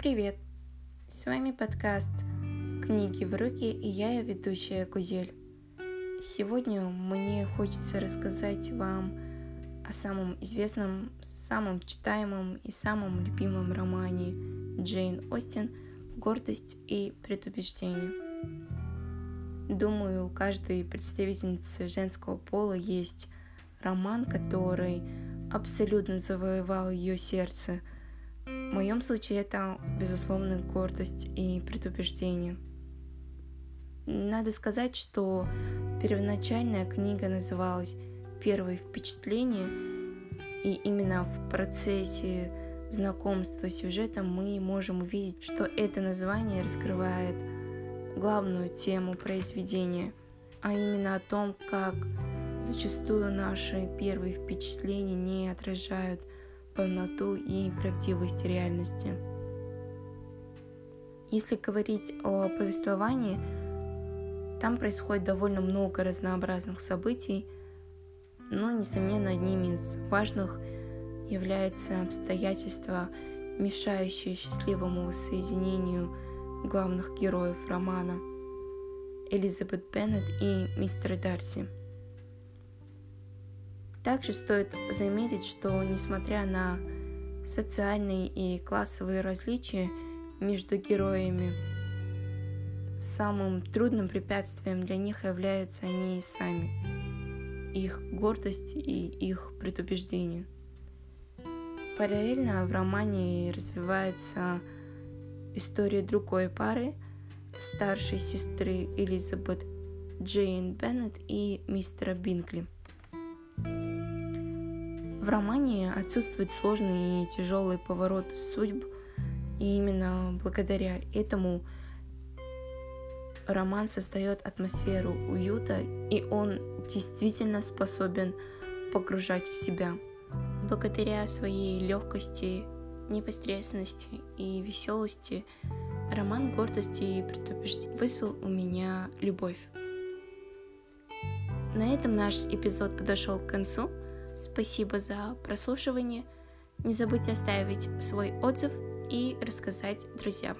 Привет! С вами подкаст «Книги в руки» и я, ее ведущая Кузель. Сегодня мне хочется рассказать вам о самом известном, самом читаемом и самом любимом романе Джейн Остин «Гордость и предубеждение». Думаю, у каждой представительницы женского пола есть роман, который абсолютно завоевал ее сердце. В моем случае это, безусловно, гордость и предубеждение. Надо сказать, что первоначальная книга называлась «Первые впечатления», и именно в процессе знакомства с сюжетом мы можем увидеть, что это название раскрывает главную тему произведения, а именно о том, как Зачастую наши первые впечатления не отражают полноту и правдивость реальности. Если говорить о повествовании, там происходит довольно много разнообразных событий, но, несомненно, одним из важных является обстоятельство, мешающее счастливому воссоединению главных героев романа Элизабет Беннет и мистера Дарси – также стоит заметить, что несмотря на социальные и классовые различия между героями, самым трудным препятствием для них являются они сами, их гордость и их предубеждение. Параллельно в романе развивается история другой пары, старшей сестры Элизабет Джейн Беннет и мистера Бинкли – романе отсутствует сложный и тяжелый поворот судьб, и именно благодаря этому роман создает атмосферу уюта, и он действительно способен погружать в себя. Благодаря своей легкости, непосредственности и веселости роман гордости и предупреждения вызвал у меня любовь. На этом наш эпизод подошел к концу. Спасибо за прослушивание. Не забудьте оставить свой отзыв и рассказать друзьям.